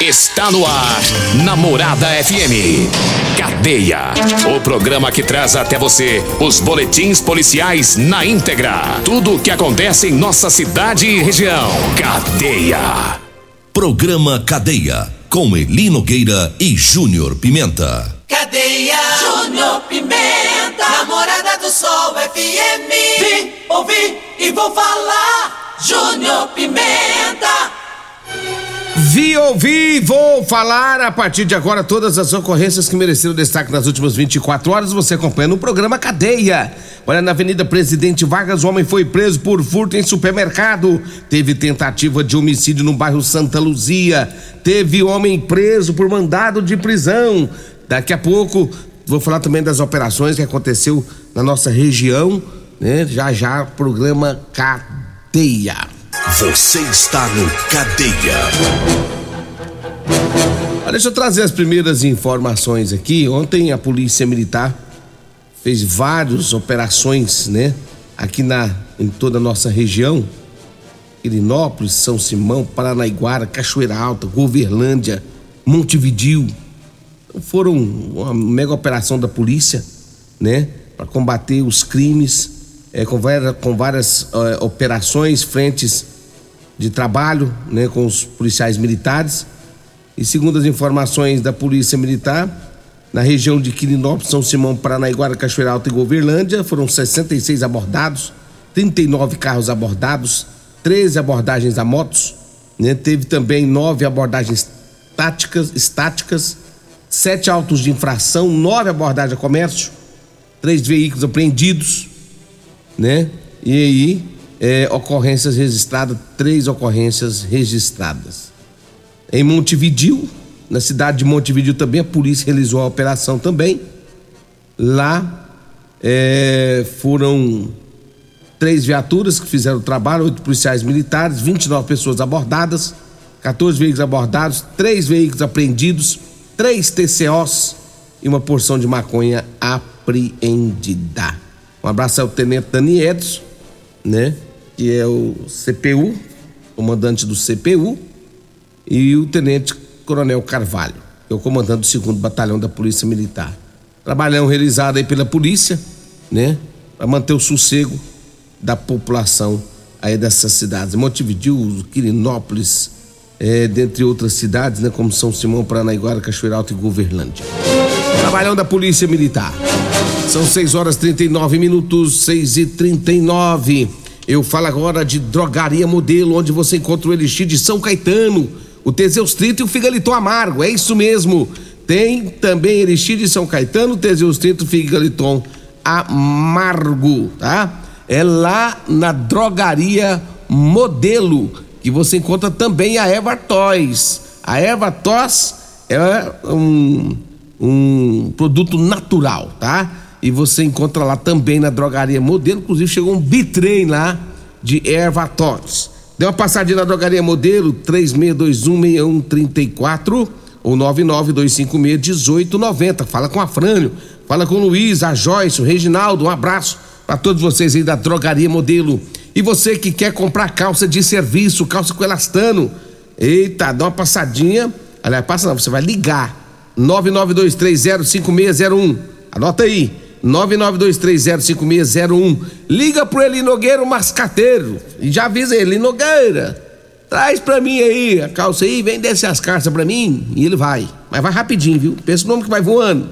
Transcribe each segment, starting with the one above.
Está no ar, Namorada FM. Cadeia. O programa que traz até você os boletins policiais na íntegra. Tudo o que acontece em nossa cidade e região. Cadeia. Programa Cadeia. Com Eli Nogueira e Júnior Pimenta. Cadeia. Júnior Pimenta. Namorada do Sol FM. Vim, ouvi e vou falar. Júnior Pimenta. Vi, ouvi, vou falar a partir de agora todas as ocorrências que mereceram destaque nas últimas 24 horas. Você acompanha no programa Cadeia. Olha, na Avenida Presidente Vargas, o homem foi preso por furto em supermercado. Teve tentativa de homicídio no bairro Santa Luzia. Teve homem preso por mandado de prisão. Daqui a pouco vou falar também das operações que aconteceu na nossa região, né? Já já programa Cadeia. Você está no Cadeia. Ah, deixa eu trazer as primeiras informações aqui. Ontem a Polícia Militar fez várias operações, né? Aqui na em toda a nossa região. Irinópolis, São Simão, Paranaiguara, Cachoeira Alta, Goverlândia, Montevidio. Então, foram uma mega operação da polícia, né? Para combater os crimes, é, com várias, com várias é, operações, frentes de trabalho, né? Com os policiais militares. E segundo as informações da Polícia Militar, na região de Quirinópolis, São Simão, Paranaiguara, Cachoeira Alta e Goverlândia, foram 66 abordados, 39 carros abordados, 13 abordagens a motos, né? Teve também nove abordagens táticas, estáticas, sete autos de infração, nove abordagens a comércio, três veículos apreendidos, né? E aí, é, ocorrências registradas, três ocorrências registradas. Em Montevidil, na cidade de Montevidil também, a polícia realizou a operação também. Lá é, foram três viaturas que fizeram o trabalho, oito policiais militares, 29 pessoas abordadas, 14 veículos abordados, três veículos apreendidos, três TCOs e uma porção de maconha apreendida. Um abraço ao tenente Dani Edson, né? Que é o CPU, comandante do CPU, e o tenente coronel Carvalho, que é o comandante do segundo batalhão da Polícia Militar. Trabalhão realizado aí pela polícia, né? Para manter o sossego da população aí dessas cidades. Montevideo, Quirinópolis, é, dentre outras cidades, né? Como São Simão, Paranaiguara, Cachoeira Alta e Goverlândia. Trabalhão da Polícia Militar. São 6 horas 39 minutos, 6 e 39 Eu falo agora de Drogaria Modelo, onde você encontra o Elixir de São Caetano, o Teseus 30 e o Figaliton Amargo. É isso mesmo. Tem também Elixir de São Caetano, Teseus 30 e Figaliton Amargo, tá? É lá na Drogaria Modelo que você encontra também a Eva Toys. A Eva Toys é um, um produto natural, tá? E você encontra lá também na drogaria Modelo, inclusive chegou um bitrem lá de erva Toys. Dê uma passadinha na drogaria Modelo, 36216134 ou 992561890. Fala com a Frânio, fala com o Luiz, a Joyce, o Reginaldo, um abraço para todos vocês aí da drogaria Modelo. E você que quer comprar calça de serviço, calça com elastano, eita, dá uma passadinha. Aliás, passa não, você vai ligar. 992305601. Anota aí. 992305601. Liga pro Eli Nogueira, o mascateiro. E já avisa ele, Nogueira. Traz pra mim aí a calça aí, vem descer as calças pra mim. E ele vai. Mas vai rapidinho, viu? Pensa o nome que vai voando.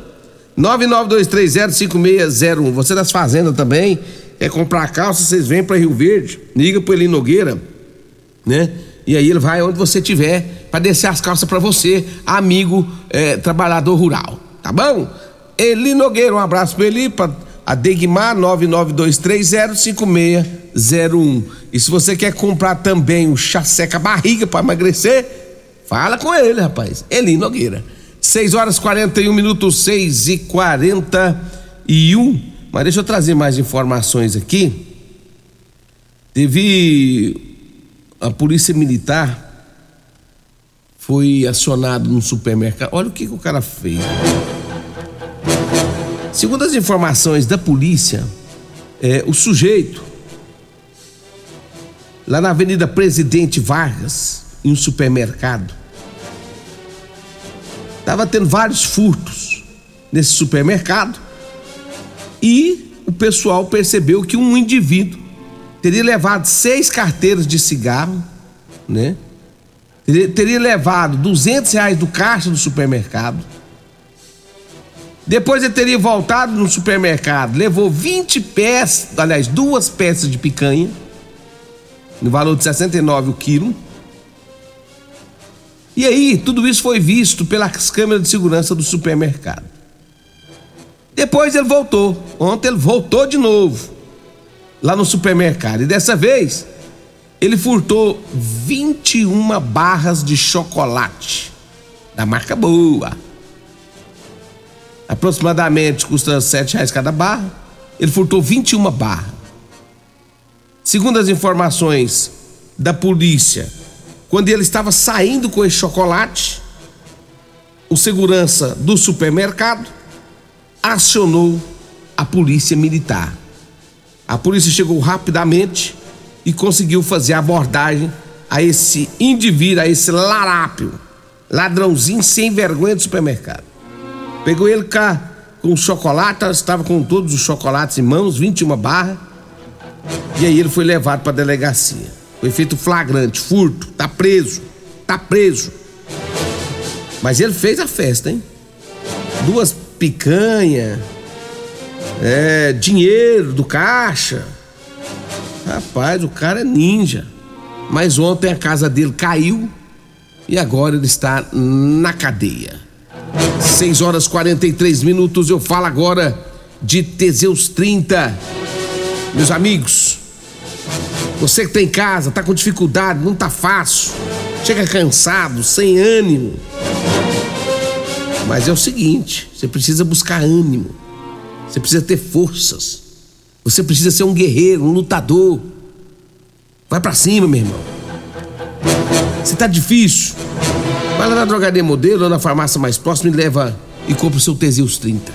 992305601. Você das fazendas também. Quer comprar calça, vocês vêm para Rio Verde, liga pro Eli Nogueira, né? E aí ele vai onde você tiver para descer as calças para você, amigo é, trabalhador rural. Tá bom? Eli Nogueira, um abraço para ele, para a Degmar 992305601. E se você quer comprar também o chá seca barriga para emagrecer, fala com ele, rapaz. Eli Nogueira. 6 horas 41 minutos, 6 e 41. Mas deixa eu trazer mais informações aqui. Teve a polícia militar foi acionado no supermercado. Olha o que, que o cara fez. Segundo as informações da polícia, é, o sujeito, lá na Avenida Presidente Vargas, em um supermercado, estava tendo vários furtos nesse supermercado e o pessoal percebeu que um indivíduo teria levado seis carteiras de cigarro, né? Teria, teria levado 200 reais do caixa do supermercado depois ele teria voltado no supermercado, levou 20 peças, aliás, duas peças de picanha, no valor de 69 o quilo. E aí, tudo isso foi visto pelas câmeras de segurança do supermercado. Depois ele voltou. Ontem ele voltou de novo lá no supermercado. E dessa vez ele furtou 21 barras de chocolate da marca boa aproximadamente custa sete reais cada barra. Ele furtou 21 barras. Segundo as informações da polícia, quando ele estava saindo com esse chocolate, o segurança do supermercado acionou a polícia militar. A polícia chegou rapidamente e conseguiu fazer a abordagem a esse indivíduo, a esse larápio, ladrãozinho sem vergonha do supermercado. Pegou ele cá com chocolate, estava com todos os chocolates em mãos, 21 barras. E aí ele foi levado para a delegacia. Foi feito flagrante, furto, tá preso, tá preso. Mas ele fez a festa, hein? Duas picanha, é, dinheiro do caixa. Rapaz, o cara é ninja. Mas ontem a casa dele caiu e agora ele está na cadeia. 6 horas 43 minutos. Eu falo agora de Teseus 30. Meus amigos, você que tem casa, tá com dificuldade, não tá fácil, chega cansado, sem ânimo. Mas é o seguinte, você precisa buscar ânimo. Você precisa ter forças. Você precisa ser um guerreiro, um lutador. Vai para cima, meu irmão. Você tá difícil. Vai lá na drogaria modelo ou na farmácia mais próxima e leva e compra o seu Teseus 30.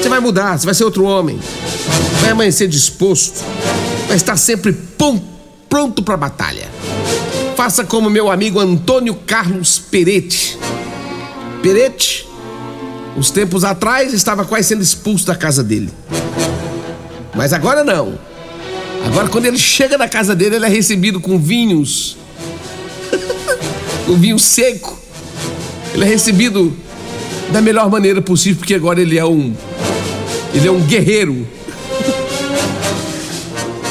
Você vai mudar, você vai ser outro homem. Vai amanhecer disposto. Vai estar sempre pronto para batalha. Faça como meu amigo Antônio Carlos Peretti. Peretti, uns tempos atrás, estava quase sendo expulso da casa dele. Mas agora não. Agora, quando ele chega na casa dele, ele é recebido com vinhos. com vinho seco ele é recebido da melhor maneira possível, porque agora ele é um. Ele é um guerreiro.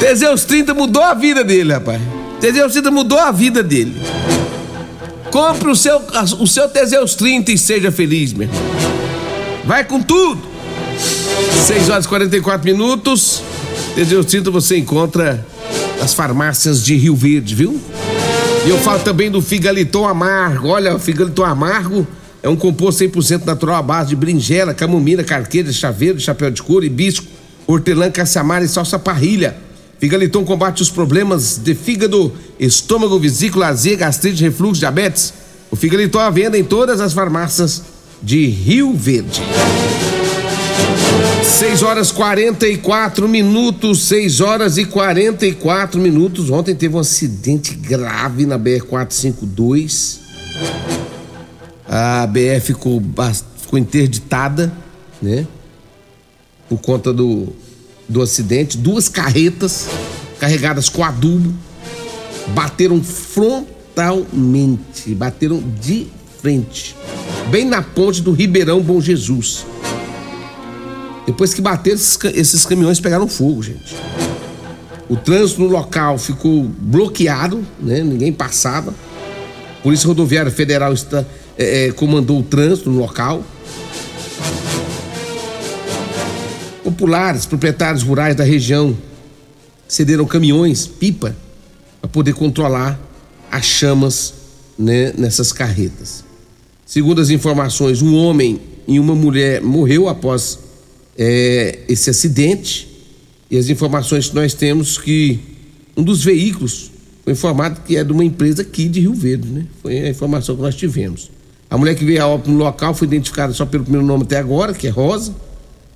Teseus 30 mudou a vida dele, rapaz. Teseus 30 mudou a vida dele. Compre o seu, o seu Teseus 30 e seja feliz, meu. Vai com tudo. 6 horas e 44 minutos. Teseus 30 você encontra nas farmácias de Rio Verde, viu? E eu falo também do figaliton amargo. Olha, o figaliton amargo é um composto 100% natural à base de berinjela, camomila, carqueja, chaveiro, chapéu de couro, hibisco, hortelã, caçamara e salsa parrilha. Figaliton combate os problemas de fígado, estômago, vesícula, azia, gastrite, refluxo, diabetes. O Figaliton à venda em todas as farmácias de Rio Verde. 6 horas 44 minutos, 6 horas e 44 minutos. Ontem teve um acidente grave na BR-452. A BR ficou, ficou interditada, né? Por conta do, do acidente. Duas carretas carregadas com adubo bateram frontalmente, bateram de frente, bem na ponte do Ribeirão Bom Jesus. Depois que bateram, esses, esses caminhões pegaram fogo, gente. O trânsito no local ficou bloqueado, né? Ninguém passava. Polícia Rodoviária Federal está, é, é, comandou o trânsito no local. Populares, proprietários rurais da região cederam caminhões, pipa, para poder controlar as chamas né, nessas carretas. Segundo as informações, um homem e uma mulher morreu após é, esse acidente. E as informações que nós temos que um dos veículos foi informado que é de uma empresa aqui de Rio Verde, né? Foi a informação que nós tivemos. A mulher que veio a óbito no local foi identificada só pelo primeiro nome até agora, que é Rosa.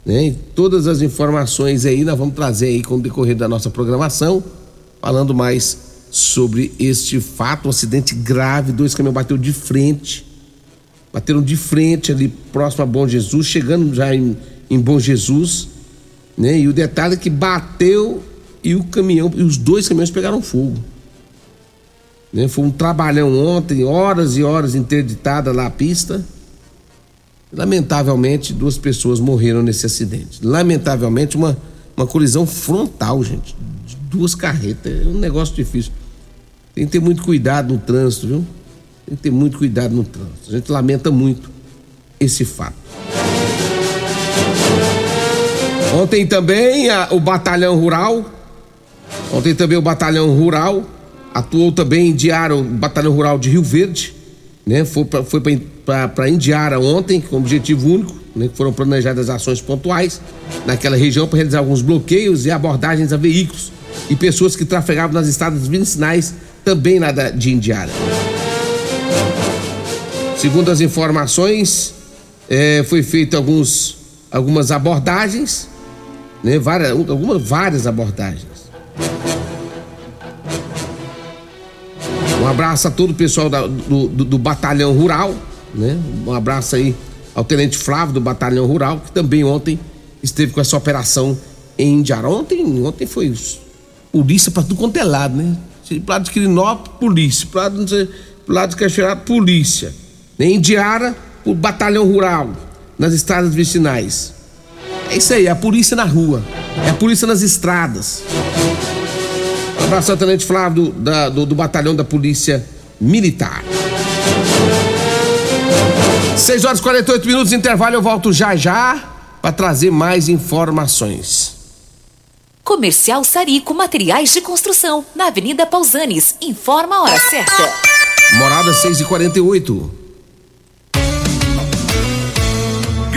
Né? E todas as informações aí nós vamos trazer aí com o decorrer da nossa programação, falando mais sobre este fato, um acidente grave, dois caminhões bateu de frente, bateram de frente ali próximo a Bom Jesus, chegando já em, em Bom Jesus, né? E o detalhe é que bateu e o caminhão, e os dois caminhões pegaram fogo. Né? Foi um trabalhão ontem, horas e horas interditada lá a pista. Lamentavelmente, duas pessoas morreram nesse acidente. Lamentavelmente, uma, uma colisão frontal, gente. De duas carretas. É um negócio difícil. Tem que ter muito cuidado no trânsito, viu? Tem que ter muito cuidado no trânsito. A gente lamenta muito esse fato. Ontem também a, o Batalhão Rural. Ontem também o Batalhão Rural atuou também em Diara, o Batalhão Rural de Rio Verde, né? Foi para foi para Indiara ontem, com objetivo único, né? Foram planejadas ações pontuais naquela região para realizar alguns bloqueios e abordagens a veículos e pessoas que trafegavam nas estradas vicinais também lá de Indiara. Segundo as informações, é, foi feito alguns, algumas abordagens, né? Várias, algumas várias abordagens. Um abraço a todo o pessoal da, do, do, do, Batalhão Rural, né? Um abraço aí ao Tenente Flávio do Batalhão Rural, que também ontem esteve com essa operação em Indiara. Ontem, ontem foi polícia para tudo quanto é lado, né? Lado de Quirinópolis, polícia. Lado, pro lado de Cachoeira, polícia. Em Indiara, o Batalhão Rural, nas estradas vicinais. É isso aí, é a polícia na rua, é a polícia nas estradas. Um abraço ao Tenente Flávio do, da, do, do Batalhão da Polícia Militar. 6 horas e 48 minutos intervalo, eu volto já já para trazer mais informações. Comercial Sarico Materiais de Construção, na Avenida Pausanes. Informa a hora certa. Morada 6 e 48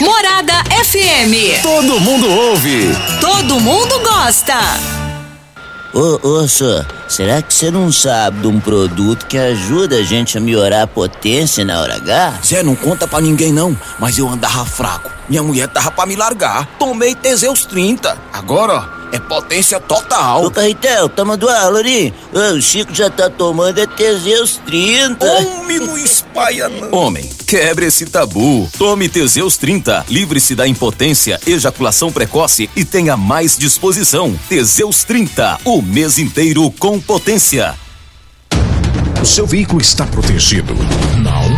Morada FM. Todo mundo ouve. Todo mundo gosta. Ô, ô, senhor, será que você não sabe de um produto que ajuda a gente a melhorar a potência na hora H? Zé, não conta pra ninguém não, mas eu andava fraco. Minha mulher tava pra me largar. Tomei Teseus 30. Agora, ó, é potência total. Ô, Carretel, tá mandando? Ô, o Chico já tá tomando é Teseus 30. Homem, não espalha não. Homem, quebre esse tabu. Tome Teseus 30. Livre-se da impotência, ejaculação precoce e tenha mais disposição. Teseus 30. O mês inteiro com potência. O seu veículo está protegido? Não?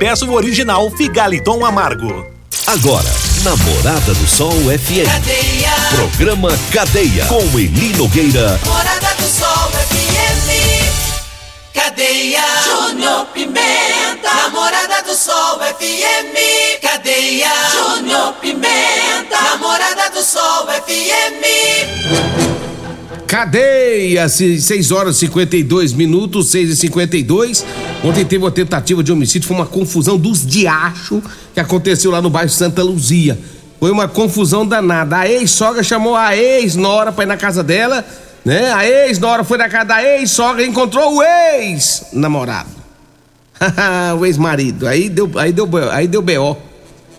peça o original Figaliton Amargo. Agora, Namorada do Sol FM. Cadeia. Programa Cadeia. Com Eli Nogueira. Morada do Sol FM. Cadeia. Júnior Pimenta. Namorada do Sol FM. Cadeia. Júnior Pimenta. Namorada do Sol FM. Cadeia, 6 horas e 52 minutos, 6 e 52 Ontem teve uma tentativa de homicídio, foi uma confusão dos diachos que aconteceu lá no bairro Santa Luzia. Foi uma confusão danada. A ex-sogra chamou a ex-nora pra ir na casa dela, né? A ex-nora foi na casa da ex-sogra e encontrou o ex-namorado. o ex-marido. Aí deu, aí deu, aí deu B.O.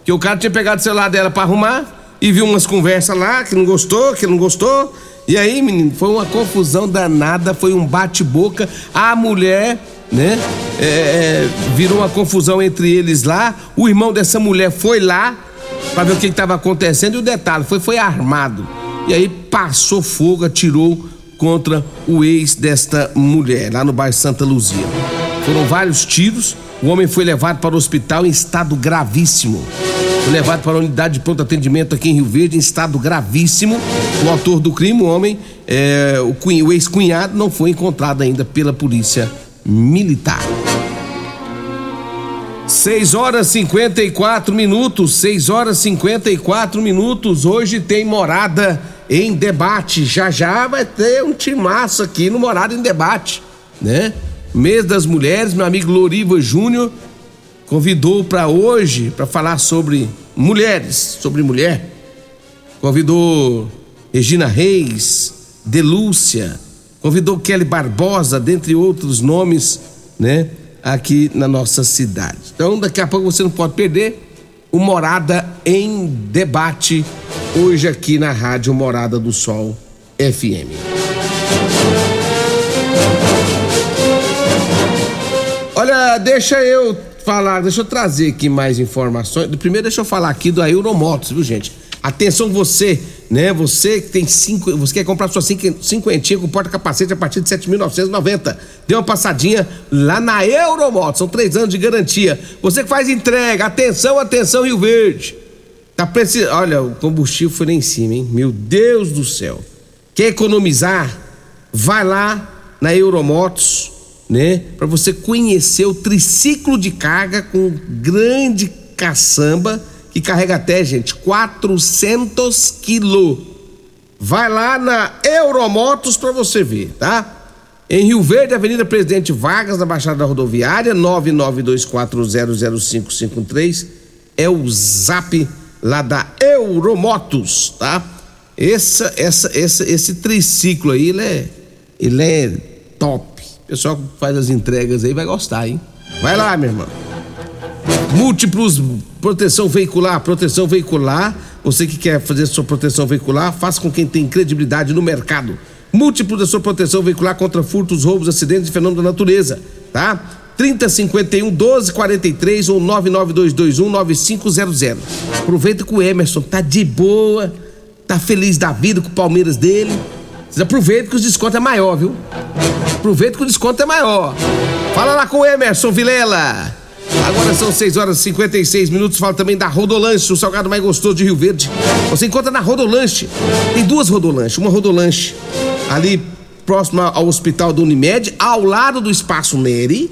Que o cara tinha pegado o celular dela pra arrumar e viu umas conversas lá que não gostou, que não gostou. E aí, menino, foi uma confusão danada, foi um bate-boca. A mulher, né, é, é, virou uma confusão entre eles lá. O irmão dessa mulher foi lá pra ver o que estava acontecendo. E o detalhe foi, foi armado. E aí passou fogo, atirou contra o ex desta mulher, lá no bairro Santa Luzia. Foram vários tiros. O homem foi levado para o hospital em estado gravíssimo. Foi levado para a unidade de pronto atendimento aqui em Rio Verde em estado gravíssimo. O autor do crime, o homem, é, o, o ex-cunhado, não foi encontrado ainda pela polícia militar. 6 horas 54 minutos, 6 horas 54 minutos. Hoje tem morada em debate. Já já vai ter um timaço aqui no Morada em Debate, né? Mês das Mulheres, meu amigo Loriva Júnior convidou para hoje para falar sobre mulheres, sobre mulher. Convidou Regina Reis, Delúcia, convidou Kelly Barbosa, dentre outros nomes, né, aqui na nossa cidade. Então, daqui a pouco você não pode perder o Morada em Debate, hoje aqui na Rádio Morada do Sol FM. Deixa eu falar, deixa eu trazer aqui mais informações. Primeiro, deixa eu falar aqui do Euromotos, viu, gente? Atenção você, né? Você que tem cinco, você quer comprar sua cinqu- cinquentinha com porta-capacete a partir de 7.990. Dê uma passadinha lá na Euromotos, são três anos de garantia. Você que faz entrega, atenção, atenção, Rio Verde. Tá precisando, olha, o combustível foi lá em cima, hein? Meu Deus do céu. Quer economizar? Vai lá na Euromotos, né? Para você conhecer o triciclo de carga com grande caçamba que carrega até, gente, 400 quilos. Vai lá na Euromotos para você ver, tá? Em Rio Verde, Avenida Presidente Vargas, na Baixada Rodoviária, 992400553 é o zap lá da Euromotos, tá? Essa, essa, essa, esse triciclo aí, ele é, ele é top. Pessoal que faz as entregas aí vai gostar, hein? Vai lá, meu irmão. Múltiplos proteção veicular, proteção veicular. Você que quer fazer sua proteção veicular, faça com quem tem credibilidade no mercado. Múltiplo da sua proteção veicular contra furtos, roubos, acidentes e fenômenos da natureza, tá? 3051 1243 ou 99221 9500. Aproveita que o Emerson tá de boa, tá feliz da vida com o Palmeiras dele. Vocês aproveitem que os descontos é maior, viu? Aproveita que o desconto é maior. Fala lá com o Emerson Vilela. Agora são 6 horas e 56 minutos. Fala também da Rodolanche, o salgado mais gostoso de Rio Verde. Você encontra na Rodolanche. Tem duas Rodolanche. Uma Rodolanche ali próximo ao hospital do Unimed, ao lado do Espaço Neri,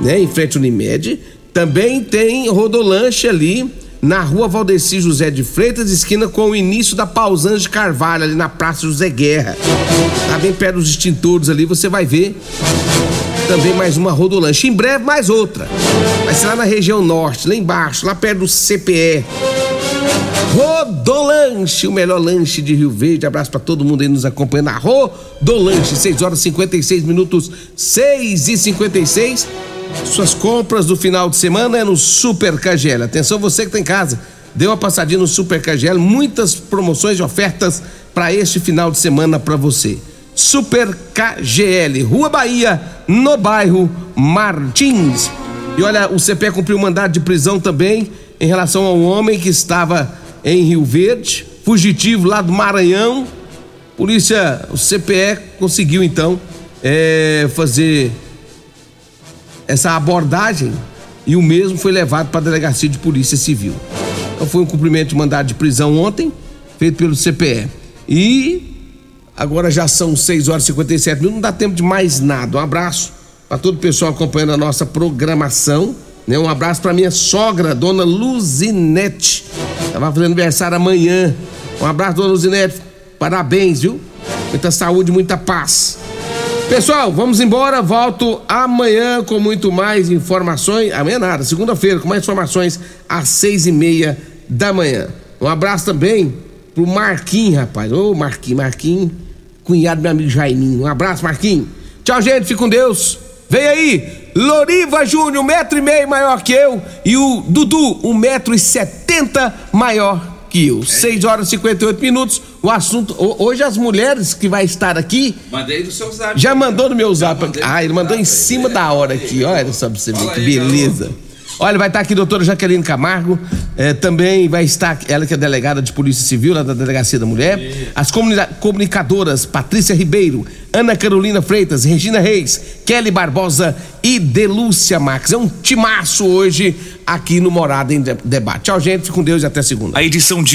né? Em frente ao Unimed. Também tem Rodolanche ali na rua Valdeci José de Freitas, esquina com o início da Pausans de Carvalho, ali na Praça José Guerra. Tá bem perto dos extintores ali, você vai ver também mais uma rodolanche. Em breve, mais outra. Vai ser lá na região norte, lá embaixo, lá perto do CPE. Rodolanche, o melhor lanche de Rio Verde. Abraço para todo mundo aí nos acompanhando. Rodolanche, 6 horas e 56 minutos, 6 e 56. Suas compras do final de semana é no Super KGL. Atenção, você que tem tá em casa, dê uma passadinha no Super KGL. Muitas promoções e ofertas para este final de semana para você. Super KGL, Rua Bahia, no bairro Martins. E olha, o CPE cumpriu mandado de prisão também em relação ao homem que estava em Rio Verde, fugitivo lá do Maranhão. Polícia, o CPE conseguiu então é, fazer essa abordagem e o mesmo foi levado para a delegacia de polícia civil. Então foi um cumprimento de mandado de prisão ontem, feito pelo CPE. E Agora já são 6 horas e 57 minutos, não dá tempo de mais nada. Um abraço para todo o pessoal acompanhando a nossa programação. Né? Um abraço para minha sogra, dona Luzinete. Ela vai fazer aniversário amanhã. Um abraço, dona Luzinete. Parabéns, viu? Muita saúde, muita paz. Pessoal, vamos embora. Volto amanhã com muito mais informações. Amanhã nada, segunda-feira, com mais informações às seis e meia da manhã. Um abraço também pro Marquinhos, rapaz. Ô, Marquinhos, Marquinhos cunhado do meu amigo Jaiminho. Um abraço, Marquinhos. Tchau, gente, fique com Deus. Vem aí, Loriva Júnior, um metro e meio maior que eu, e o Dudu, um metro e setenta maior que eu. 6 horas e 58 minutos. O assunto. Hoje as mulheres que vai estar aqui. Mandei do seu zap. Já mandou no meu zap. Ah, ele mandou em cima da hora aqui. Olha só pra você ver que beleza. Olha, vai estar aqui a doutora Jaqueline Camargo, eh, também vai estar ela que é delegada de Polícia Civil, lá da Delegacia da Mulher, as comunicadoras Patrícia Ribeiro, Ana Carolina Freitas, Regina Reis, Kelly Barbosa e Delúcia Max. É um timaço hoje aqui no Morada em Debate. Tchau, gente, fique com Deus e até segunda. A edição de